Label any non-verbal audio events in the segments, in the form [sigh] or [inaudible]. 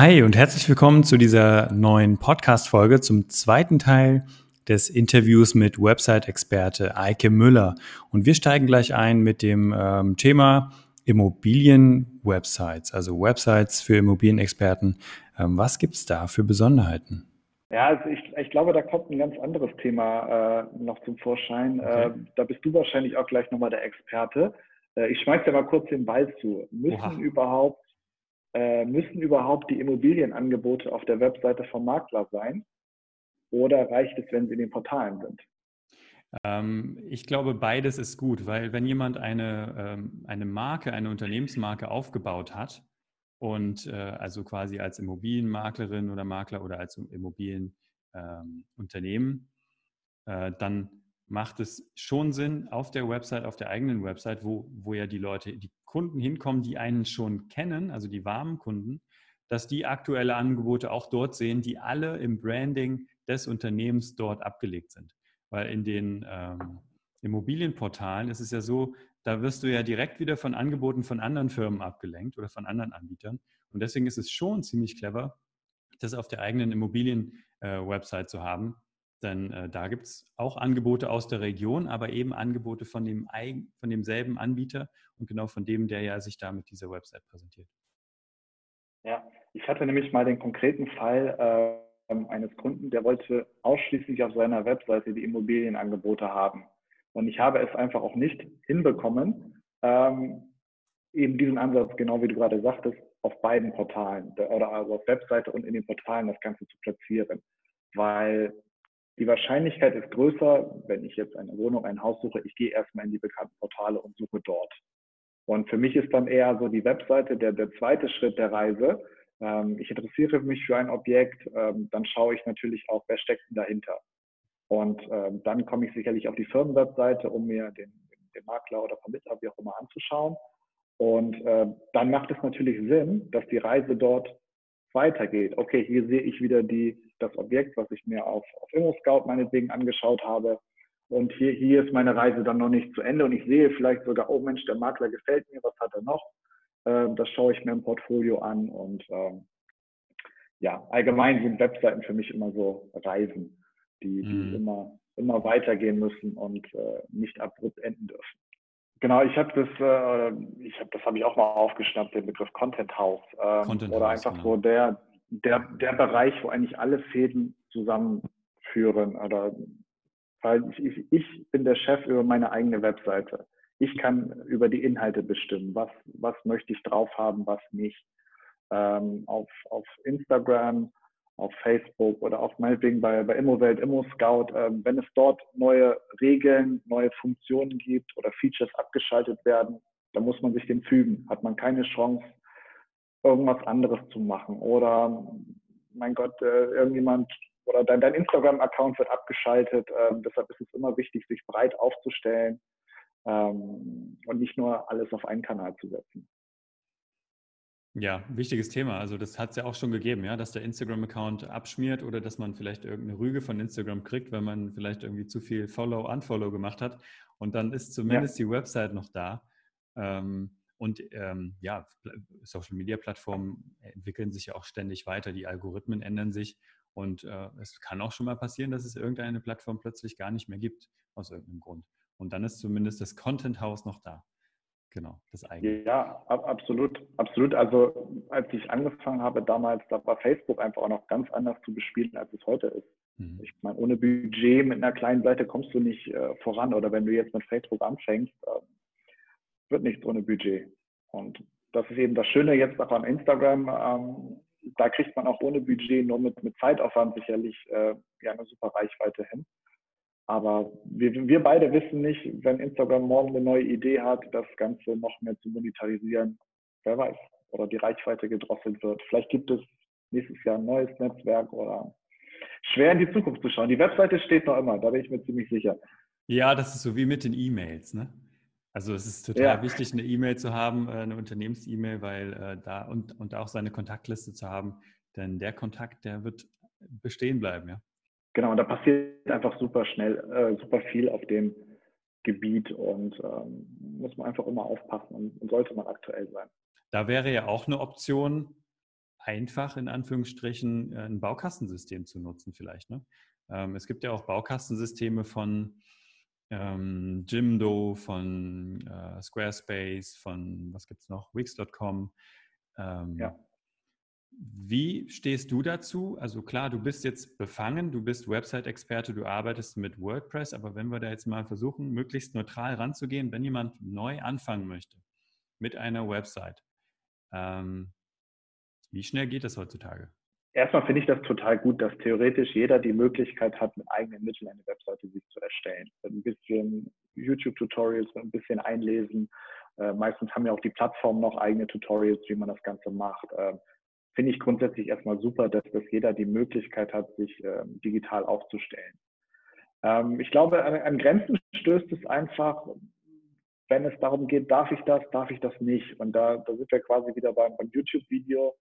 Hi und herzlich willkommen zu dieser neuen Podcast-Folge zum zweiten Teil des Interviews mit Website-Experte Eike Müller. Und wir steigen gleich ein mit dem ähm, Thema Immobilien-Websites, also Websites für Immobilienexperten. Ähm, was gibt es da für Besonderheiten? Ja, also ich, ich glaube, da kommt ein ganz anderes Thema äh, noch zum Vorschein. Okay. Äh, da bist du wahrscheinlich auch gleich nochmal der Experte. Äh, ich schmeiß dir mal kurz den Ball zu. Müssen Oha. überhaupt äh, müssen überhaupt die Immobilienangebote auf der Webseite vom Makler sein? Oder reicht es, wenn sie in den Portalen sind? Ähm, ich glaube, beides ist gut, weil wenn jemand eine, ähm, eine Marke, eine Unternehmensmarke aufgebaut hat und äh, also quasi als Immobilienmaklerin oder Makler oder als Immobilienunternehmen, ähm, äh, dann macht es schon Sinn, auf der Website, auf der eigenen Website, wo, wo ja die Leute, die Kunden hinkommen, die einen schon kennen, also die warmen Kunden, dass die aktuelle Angebote auch dort sehen, die alle im Branding des Unternehmens dort abgelegt sind. Weil in den ähm, Immobilienportalen ist es ja so, da wirst du ja direkt wieder von Angeboten von anderen Firmen abgelenkt oder von anderen Anbietern. Und deswegen ist es schon ziemlich clever, das auf der eigenen Immobilien-Website äh, zu haben, denn äh, da gibt es auch Angebote aus der Region, aber eben Angebote von, dem von demselben Anbieter und genau von dem, der ja sich da mit dieser Website präsentiert. Ja, ich hatte nämlich mal den konkreten Fall äh, eines Kunden, der wollte ausschließlich auf seiner Webseite die Immobilienangebote haben. Und ich habe es einfach auch nicht hinbekommen, ähm, eben diesen Ansatz, genau wie du gerade sagtest, auf beiden Portalen oder also auf Webseite und in den Portalen das Ganze zu platzieren. Weil die Wahrscheinlichkeit ist größer, wenn ich jetzt eine Wohnung, ein Haus suche, ich gehe erstmal in die bekannten Portale und suche dort. Und für mich ist dann eher so die Webseite der, der zweite Schritt der Reise. Ähm, ich interessiere mich für ein Objekt, ähm, dann schaue ich natürlich auch, wer steckt denn dahinter. Und ähm, dann komme ich sicherlich auf die Firmenwebseite, um mir den, den Makler oder Vermittler, wie auch immer, anzuschauen. Und äh, dann macht es natürlich Sinn, dass die Reise dort weitergeht. Okay, hier sehe ich wieder die, das Objekt, was ich mir auf, auf ImmoScout meinetwegen angeschaut habe. Und hier, hier ist meine Reise dann noch nicht zu Ende und ich sehe vielleicht sogar, oh Mensch, der Makler gefällt mir, was hat er noch? Ähm, das schaue ich mir im Portfolio an und ähm, ja, allgemein sind Webseiten für mich immer so Reisen, die, die mhm. immer, immer weitergehen müssen und äh, nicht abrupt enden dürfen. Genau, ich habe das, äh, ich habe das habe ich auch mal aufgeschnappt, den Begriff Content House ähm, Content oder einfach genau. so der, der der Bereich, wo eigentlich alle Fäden zusammenführen oder weil ich, ich, ich bin der Chef über meine eigene Webseite. Ich kann über die Inhalte bestimmen, was was möchte ich drauf haben, was nicht. Ähm, auf auf Instagram auf Facebook oder auch meinetwegen bei, bei Immowelt, ImmoScout, äh, wenn es dort neue Regeln, neue Funktionen gibt oder Features abgeschaltet werden, dann muss man sich dem fügen. Hat man keine Chance, irgendwas anderes zu machen. Oder, mein Gott, äh, irgendjemand oder dein, dein Instagram-Account wird abgeschaltet. Äh, deshalb ist es immer wichtig, sich breit aufzustellen ähm, und nicht nur alles auf einen Kanal zu setzen. Ja, wichtiges Thema. Also das hat es ja auch schon gegeben, ja, dass der Instagram-Account abschmiert oder dass man vielleicht irgendeine Rüge von Instagram kriegt, wenn man vielleicht irgendwie zu viel Follow, Unfollow gemacht hat. Und dann ist zumindest ja. die Website noch da. Ähm, und ähm, ja, Social-Media-Plattformen entwickeln sich ja auch ständig weiter. Die Algorithmen ändern sich. Und äh, es kann auch schon mal passieren, dass es irgendeine Plattform plötzlich gar nicht mehr gibt, aus irgendeinem Grund. Und dann ist zumindest das Content House noch da. Genau, das eigene. Ja, absolut, absolut. Also als ich angefangen habe damals, da war Facebook einfach auch noch ganz anders zu bespielen, als es heute ist. Mhm. Ich meine, ohne Budget mit einer kleinen Seite kommst du nicht äh, voran. Oder wenn du jetzt mit Facebook anfängst, äh, wird nichts ohne Budget. Und das ist eben das Schöne jetzt auch an Instagram. Ähm, da kriegt man auch ohne Budget, nur mit, mit Zeitaufwand sicherlich äh, ja, eine super Reichweite hin. Aber wir, wir beide wissen nicht, wenn Instagram morgen eine neue Idee hat, das Ganze noch mehr zu monetarisieren, wer weiß, oder die Reichweite gedrosselt wird. Vielleicht gibt es nächstes Jahr ein neues Netzwerk oder schwer in die Zukunft zu schauen. Die Webseite steht noch immer, da bin ich mir ziemlich sicher. Ja, das ist so wie mit den E-Mails, ne? Also es ist total ja. wichtig, eine E-Mail zu haben, äh, eine Unternehmens-E-Mail, weil äh, da und, und auch seine Kontaktliste zu haben, denn der Kontakt, der wird bestehen bleiben, ja. Genau, und da passiert einfach super schnell, äh, super viel auf dem Gebiet und ähm, muss man einfach immer aufpassen und, und sollte man aktuell sein. Da wäre ja auch eine Option, einfach in Anführungsstrichen äh, ein Baukastensystem zu nutzen, vielleicht. Ne? Ähm, es gibt ja auch Baukastensysteme von ähm, Jimdo, von äh, Squarespace, von was gibt es noch, Wix.com. Ähm, ja. Wie stehst du dazu? Also klar, du bist jetzt befangen, du bist Website-Experte, du arbeitest mit WordPress, aber wenn wir da jetzt mal versuchen, möglichst neutral ranzugehen, wenn jemand neu anfangen möchte mit einer Website, ähm, wie schnell geht das heutzutage? Erstmal finde ich das total gut, dass theoretisch jeder die Möglichkeit hat, mit eigenen Mitteln eine Webseite sich zu erstellen. Ein bisschen YouTube-Tutorials, ein bisschen einlesen. Äh, meistens haben ja auch die Plattformen noch eigene Tutorials, wie man das Ganze macht. Äh, finde ich grundsätzlich erstmal super, dass, dass jeder die Möglichkeit hat, sich äh, digital aufzustellen. Ähm, ich glaube, an, an Grenzen stößt es einfach, wenn es darum geht, darf ich das, darf ich das nicht. Und da, da sind wir quasi wieder beim, beim YouTube-Video.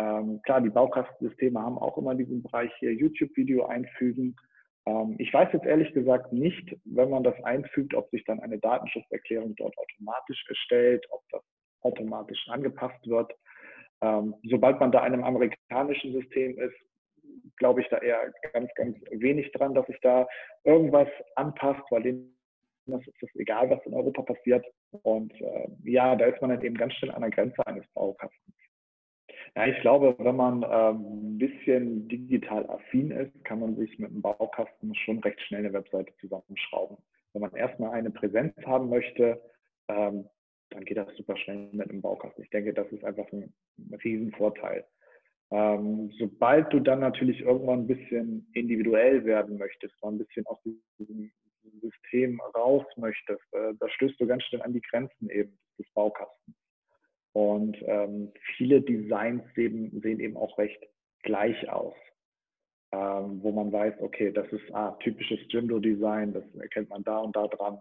Ähm, klar, die Baukastensysteme haben auch immer diesen Bereich hier YouTube-Video einfügen. Ähm, ich weiß jetzt ehrlich gesagt nicht, wenn man das einfügt, ob sich dann eine Datenschutzerklärung dort automatisch erstellt, ob das automatisch angepasst wird. Ähm, sobald man da einem amerikanischen System ist, glaube ich da eher ganz, ganz wenig dran, dass sich da irgendwas anpasst, weil denen ist es egal, was in Europa passiert. Und äh, ja, da ist man dann eben ganz schnell an der Grenze eines Baukastens. Ja, ich glaube, wenn man ähm, ein bisschen digital affin ist, kann man sich mit einem Baukasten schon recht schnell eine Webseite zusammenschrauben. Wenn man erstmal eine Präsenz haben möchte, ähm, dann geht das super schnell mit einem Baukasten. Ich denke, das ist einfach ein, Riesenvorteil. Ähm, sobald du dann natürlich irgendwann ein bisschen individuell werden möchtest, mal ein bisschen aus diesem System raus möchtest, äh, da stößt du ganz schnell an die Grenzen eben des Baukastens. Und ähm, viele Designs eben, sehen eben auch recht gleich aus, ähm, wo man weiß, okay, das ist ah, typisches Jimdo-Design, das erkennt man da und da dran.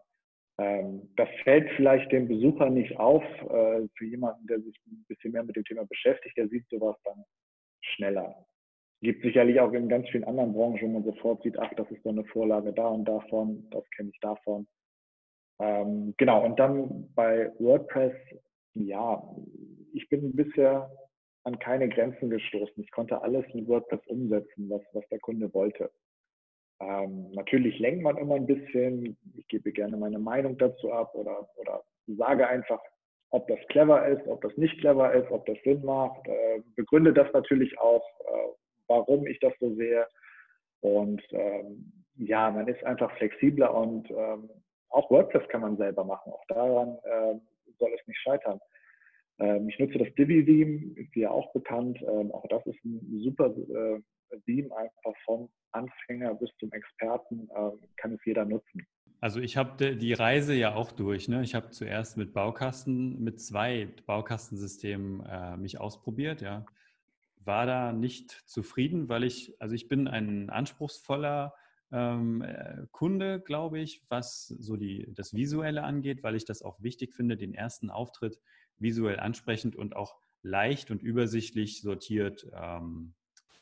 Ähm, das fällt vielleicht dem Besucher nicht auf. Äh, für jemanden, der sich ein bisschen mehr mit dem Thema beschäftigt, der sieht sowas dann schneller. Gibt sicherlich auch in ganz vielen anderen Branchen, wo man sofort sieht, ach, das ist so eine Vorlage da und davon, das kenne ich davon. Ähm, genau, und dann bei WordPress ja, ich bin bisher an keine Grenzen gestoßen. Ich konnte alles mit WordPress umsetzen, was, was der Kunde wollte. Ähm, natürlich lenkt man immer ein bisschen. Ich gebe gerne meine Meinung dazu ab oder, oder sage einfach, ob das clever ist, ob das nicht clever ist, ob das Sinn macht. Äh, begründe das natürlich auch, äh, warum ich das so sehe. Und ähm, ja, man ist einfach flexibler und ähm, auch WordPress kann man selber machen. Auch daran äh, soll es nicht scheitern. Ähm, ich nutze das Divi-Theme, ist ja auch bekannt. Ähm, auch das ist ein super äh, Theme, einfach vom Anfänger bis zum Experten ähm, kann es jeder nutzen. Also ich habe die Reise ja auch durch. Ne? Ich habe zuerst mit Baukasten, mit zwei Baukastensystemen äh, mich ausprobiert. Ja. War da nicht zufrieden, weil ich, also ich bin ein anspruchsvoller ähm, äh, Kunde, glaube ich, was so die, das Visuelle angeht, weil ich das auch wichtig finde, den ersten Auftritt visuell ansprechend und auch leicht und übersichtlich sortiert ähm,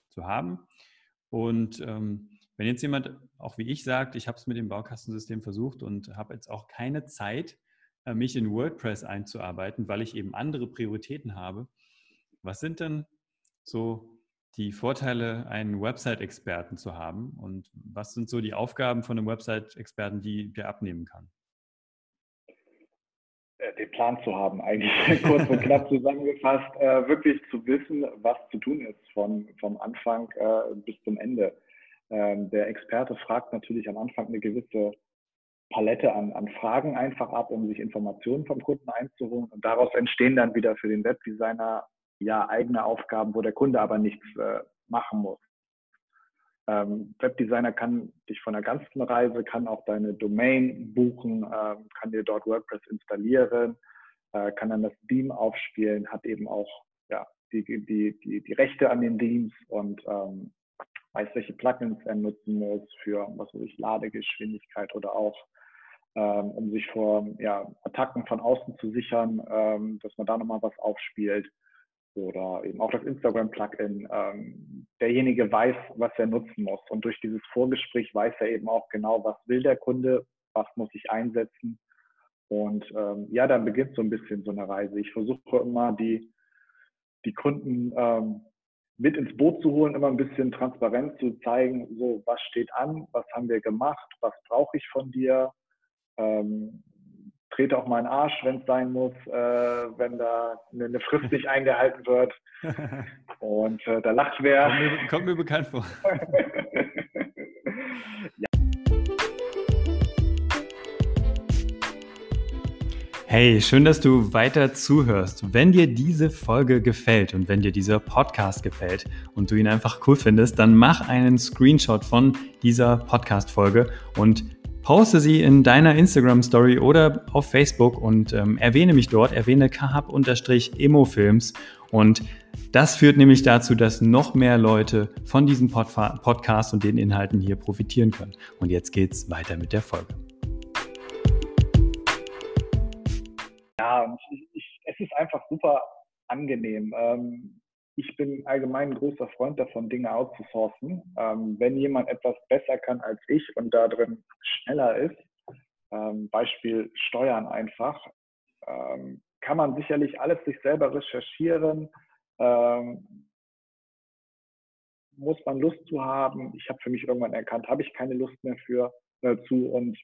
zu haben. Und ähm, wenn jetzt jemand, auch wie ich, sagt, ich habe es mit dem Baukastensystem versucht und habe jetzt auch keine Zeit, äh, mich in WordPress einzuarbeiten, weil ich eben andere Prioritäten habe, was sind denn so die Vorteile, einen Website-Experten zu haben? Und was sind so die Aufgaben von einem Website-Experten, die der abnehmen kann? Den Plan zu haben, eigentlich [laughs] kurz und knapp zusammengefasst, äh, wirklich zu wissen, was zu tun ist vom, vom Anfang äh, bis zum Ende. Ähm, der Experte fragt natürlich am Anfang eine gewisse Palette an, an Fragen einfach ab, um sich Informationen vom Kunden einzuholen. Und daraus entstehen dann wieder für den Webdesigner ja eigene Aufgaben, wo der Kunde aber nichts äh, machen muss. Ähm, Webdesigner kann dich von der ganzen Reise, kann auch deine Domain buchen, ähm, kann dir dort WordPress installieren, äh, kann dann das Theme aufspielen, hat eben auch ja, die, die, die, die Rechte an den Themes und ähm, weiß, welche Plugins er nutzen muss für, was weiß ich, Ladegeschwindigkeit oder auch, ähm, um sich vor ja, Attacken von außen zu sichern, ähm, dass man da nochmal was aufspielt. Oder eben auch das Instagram-Plugin. Ähm, derjenige weiß, was er nutzen muss. Und durch dieses Vorgespräch weiß er eben auch genau, was will der Kunde, was muss ich einsetzen. Und ähm, ja, dann beginnt so ein bisschen so eine Reise. Ich versuche immer die, die Kunden ähm, mit ins Boot zu holen, immer ein bisschen transparent zu zeigen, so was steht an, was haben wir gemacht, was brauche ich von dir, ähm, trete auch mal einen Arsch, wenn es sein muss, äh, wenn da eine Frist nicht eingehalten wird. [laughs] Und äh, da lacht wer. Kommt mir, kommt mir bekannt vor. [laughs] Hey, schön, dass du weiter zuhörst. Wenn dir diese Folge gefällt und wenn dir dieser Podcast gefällt und du ihn einfach cool findest, dann mach einen Screenshot von dieser Podcast-Folge und poste sie in deiner Instagram-Story oder auf Facebook und ähm, erwähne mich dort, erwähne kahab-emofilms und das führt nämlich dazu, dass noch mehr Leute von diesem Pod Podcast und den Inhalten hier profitieren können. Und jetzt geht's weiter mit der Folge. Ja, ich, ich, es ist einfach super angenehm. Ähm, ich bin allgemein ein großer Freund davon, Dinge outzusourcen. Ähm, wenn jemand etwas besser kann als ich und da drin schneller ist, ähm, Beispiel Steuern einfach, ähm, kann man sicherlich alles sich selber recherchieren. Ähm, muss man Lust zu haben. Ich habe für mich irgendwann erkannt, habe ich keine Lust mehr für äh, zu und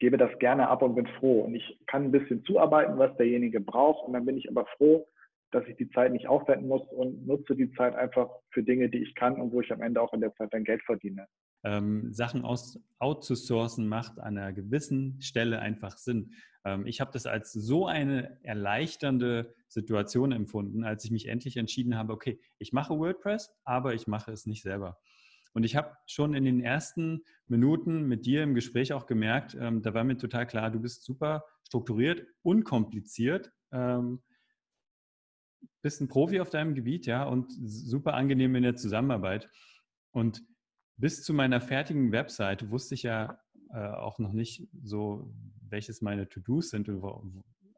gebe das gerne ab und bin froh. Und ich kann ein bisschen zuarbeiten, was derjenige braucht. Und dann bin ich aber froh, dass ich die Zeit nicht aufwenden muss und nutze die Zeit einfach für Dinge, die ich kann und wo ich am Ende auch in der Zeit dann Geld verdiene. Ähm, Sachen aus, outzusourcen macht an einer gewissen Stelle einfach Sinn. Ähm, ich habe das als so eine erleichternde Situation empfunden, als ich mich endlich entschieden habe, okay, ich mache WordPress, aber ich mache es nicht selber. Und ich habe schon in den ersten Minuten mit dir im Gespräch auch gemerkt, ähm, da war mir total klar, du bist super strukturiert, unkompliziert, ähm, bist ein Profi auf deinem Gebiet, ja, und super angenehm in der Zusammenarbeit. Und bis zu meiner fertigen Website wusste ich ja äh, auch noch nicht so, welches meine To-Dos sind.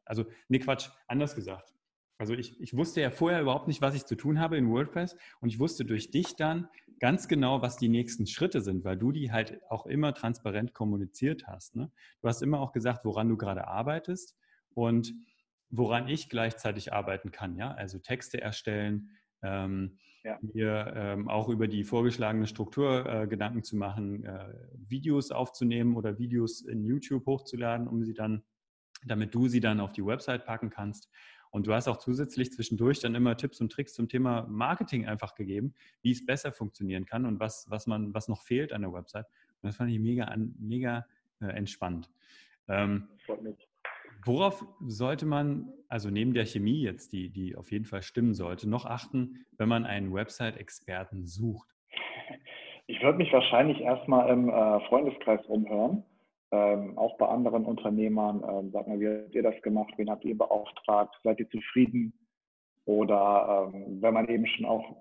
Also, nee, Quatsch, anders gesagt. Also ich, ich wusste ja vorher überhaupt nicht, was ich zu tun habe in WordPress und ich wusste durch dich dann ganz genau, was die nächsten Schritte sind, weil du die halt auch immer transparent kommuniziert hast. Ne? Du hast immer auch gesagt, woran du gerade arbeitest und woran ich gleichzeitig arbeiten kann. Ja, also Texte erstellen, ähm, ja. mir ähm, auch über die vorgeschlagene Struktur äh, Gedanken zu machen, äh, Videos aufzunehmen oder Videos in YouTube hochzuladen, um sie dann, damit du sie dann auf die Website packen kannst. Und du hast auch zusätzlich zwischendurch dann immer Tipps und Tricks zum Thema Marketing einfach gegeben, wie es besser funktionieren kann und was, was man, was noch fehlt an der Website. Und das fand ich mega, mega äh, entspannt. Ähm, worauf sollte man, also neben der Chemie jetzt, die, die auf jeden Fall stimmen sollte, noch achten, wenn man einen Website-Experten sucht? Ich würde mich wahrscheinlich erstmal im äh, Freundeskreis umhören ähm, auch bei anderen Unternehmern, ähm, sag mal, wie habt ihr das gemacht, wen habt ihr beauftragt, seid ihr zufrieden? Oder ähm, wenn man eben schon auch,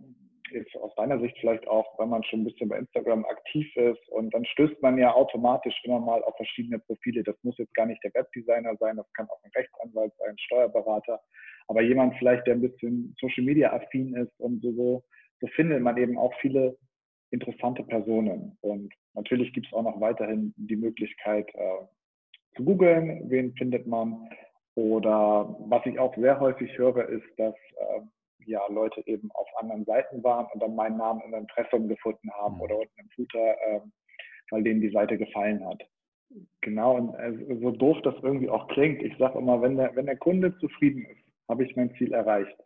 ist aus deiner Sicht vielleicht auch, wenn man schon ein bisschen bei Instagram aktiv ist und dann stößt man ja automatisch immer mal auf verschiedene Profile. Das muss jetzt gar nicht der Webdesigner sein, das kann auch ein Rechtsanwalt sein, ein Steuerberater, aber jemand vielleicht, der ein bisschen Social Media affin ist und so, so, so findet man eben auch viele interessante Personen. Und natürlich gibt es auch noch weiterhin die Möglichkeit äh, zu googeln, wen findet man. Oder was ich auch sehr häufig höre, ist, dass äh, ja, Leute eben auf anderen Seiten waren und dann meinen Namen im Impressum gefunden haben mhm. oder unten im Footer, äh, weil denen die Seite gefallen hat. Genau, und äh, so doof das irgendwie auch klingt, ich sage immer, wenn der, wenn der Kunde zufrieden ist, habe ich mein Ziel erreicht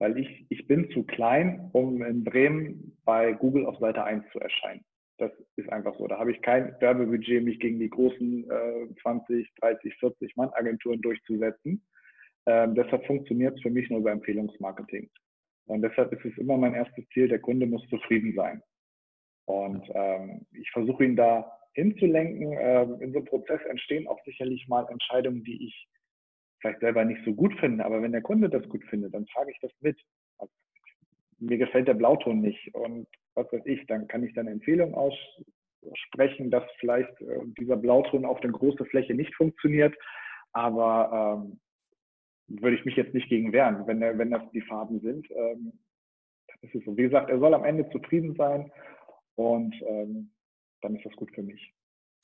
weil ich, ich bin zu klein, um in Bremen bei Google auf Seite 1 zu erscheinen. Das ist einfach so. Da habe ich kein Werbebudget, mich gegen die großen äh, 20, 30, 40 Mann Agenturen durchzusetzen. Ähm, deshalb funktioniert es für mich nur über Empfehlungsmarketing. Und deshalb ist es immer mein erstes Ziel, der Kunde muss zufrieden sein. Und ähm, ich versuche ihn da hinzulenken. Ähm, in so einem Prozess entstehen auch sicherlich mal Entscheidungen, die ich vielleicht selber nicht so gut finde, aber wenn der Kunde das gut findet, dann trage ich das mit. Also, mir gefällt der Blauton nicht und was weiß ich, dann kann ich dann eine Empfehlung aussprechen, dass vielleicht äh, dieser Blauton auf der großen Fläche nicht funktioniert, aber ähm, würde ich mich jetzt nicht gegen wehren, wenn, der, wenn das die Farben sind. Ähm, ist es so. Wie gesagt, er soll am Ende zufrieden sein und ähm, dann ist das gut für mich.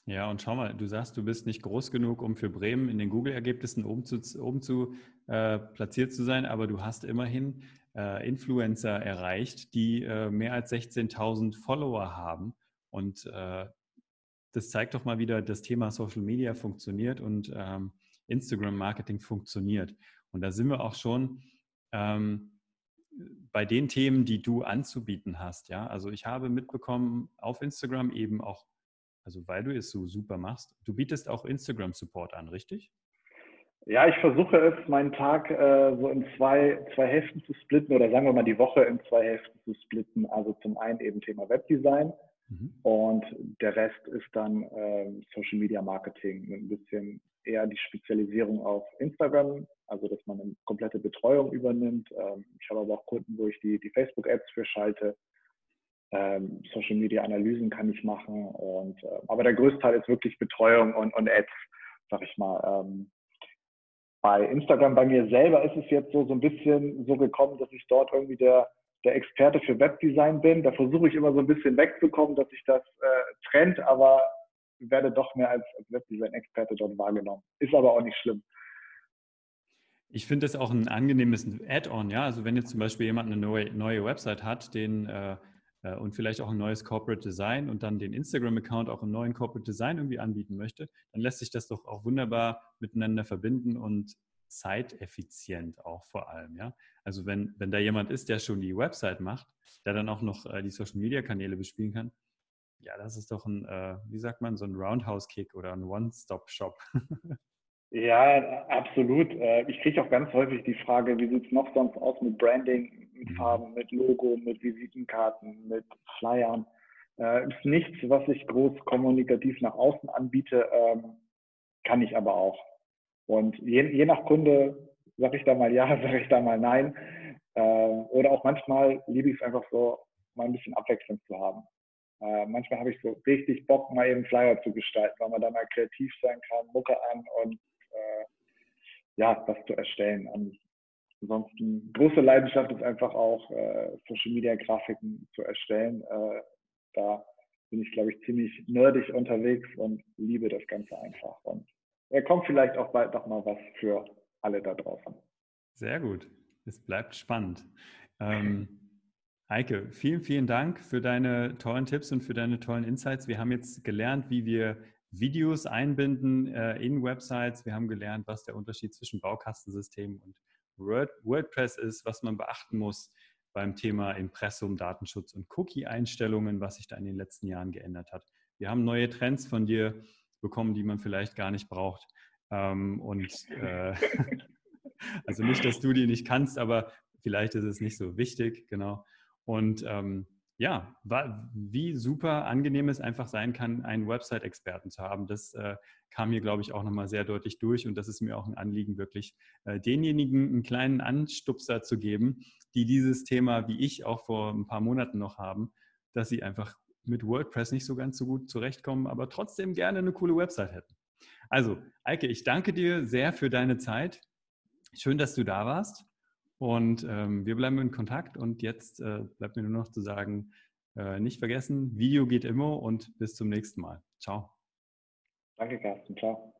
Ja, und schau mal, du sagst, du bist nicht groß genug, um für Bremen in den Google-Ergebnissen oben zu, oben zu äh, platziert zu sein, aber du hast immerhin äh, Influencer erreicht, die äh, mehr als 16.000 Follower haben. Und äh, das zeigt doch mal wieder, das Thema Social Media funktioniert und ähm, Instagram-Marketing funktioniert. Und da sind wir auch schon ähm, bei den Themen, die du anzubieten hast. Ja, also ich habe mitbekommen auf Instagram eben auch also weil du es so super machst. Du bietest auch Instagram-Support an, richtig? Ja, ich versuche es, meinen Tag äh, so in zwei, zwei Hälften zu splitten oder sagen wir mal die Woche in zwei Hälften zu splitten. Also zum einen eben Thema Webdesign mhm. und der Rest ist dann äh, Social Media Marketing. Ein bisschen eher die Spezialisierung auf Instagram, also dass man eine komplette Betreuung übernimmt. Ähm, ich habe aber auch Kunden, wo ich die, die Facebook-Ads für schalte ähm, Social Media Analysen kann ich machen. Und, äh, aber der größte Teil ist wirklich Betreuung und, und Ads, sag ich mal. Ähm, bei Instagram, bei mir selber ist es jetzt so, so ein bisschen so gekommen, dass ich dort irgendwie der, der Experte für Webdesign bin. Da versuche ich immer so ein bisschen wegzukommen, dass sich das äh, trennt, aber werde doch mehr als Webdesign-Experte dort wahrgenommen. Ist aber auch nicht schlimm. Ich finde das auch ein angenehmes Add-on, ja. Also wenn jetzt zum Beispiel jemand eine neue, neue Website hat, den äh, äh, und vielleicht auch ein neues Corporate Design und dann den Instagram-Account auch im neuen Corporate Design irgendwie anbieten möchte, dann lässt sich das doch auch wunderbar miteinander verbinden und zeiteffizient auch vor allem. Ja? Also wenn, wenn da jemand ist, der schon die Website macht, der dann auch noch äh, die Social-Media-Kanäle bespielen kann, ja, das ist doch ein, äh, wie sagt man, so ein Roundhouse-Kick oder ein One-Stop-Shop. [laughs] Ja, absolut. Äh, ich kriege auch ganz häufig die Frage, wie sieht es noch sonst aus mit Branding, mit mhm. Farben, mit Logo, mit Visitenkarten, mit Flyern. Äh, ist nichts, was ich groß kommunikativ nach außen anbiete, ähm, kann ich aber auch. Und je, je nach Kunde sage ich da mal ja, [laughs] sage ich da mal nein. Äh, oder auch manchmal liebe ich es einfach so, mal ein bisschen Abwechslung zu haben. Äh, manchmal habe ich so richtig Bock, mal eben Flyer zu gestalten, weil man da mal kreativ sein kann, Mucke an und ja, was zu erstellen. Ansonsten, große Leidenschaft ist einfach auch, äh, Social Media Grafiken zu erstellen. Äh, da bin ich, glaube ich, ziemlich nerdig unterwegs und liebe das Ganze einfach. Und er kommt vielleicht auch bald noch mal was für alle da draußen. Sehr gut. Es bleibt spannend. Ähm, [laughs] Heike, vielen, vielen Dank für deine tollen Tipps und für deine tollen Insights. Wir haben jetzt gelernt, wie wir Videos einbinden äh, in Websites. Wir haben gelernt, was der Unterschied zwischen Baukastensystemen und Word, WordPress ist, was man beachten muss beim Thema Impressum, Datenschutz und Cookie-Einstellungen, was sich da in den letzten Jahren geändert hat. Wir haben neue Trends von dir bekommen, die man vielleicht gar nicht braucht. Ähm, und äh, [laughs] also nicht, dass du die nicht kannst, aber vielleicht ist es nicht so wichtig, genau. Und ähm, ja, wie super angenehm es einfach sein kann, einen Website-Experten zu haben. Das äh, kam hier, glaube ich, auch nochmal sehr deutlich durch. Und das ist mir auch ein Anliegen, wirklich äh, denjenigen einen kleinen Anstupser zu geben, die dieses Thema, wie ich auch vor ein paar Monaten noch haben, dass sie einfach mit WordPress nicht so ganz so gut zurechtkommen, aber trotzdem gerne eine coole Website hätten. Also, Eike, ich danke dir sehr für deine Zeit. Schön, dass du da warst. Und ähm, wir bleiben in Kontakt und jetzt äh, bleibt mir nur noch zu sagen, äh, nicht vergessen, Video geht immer und bis zum nächsten Mal. Ciao. Danke, Carsten. Ciao.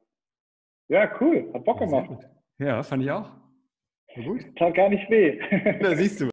Ja, cool. Hat Bock gemacht. Ja, fand ich auch. War gut. Tat gar nicht weh. [laughs] [laughs] da siehst du.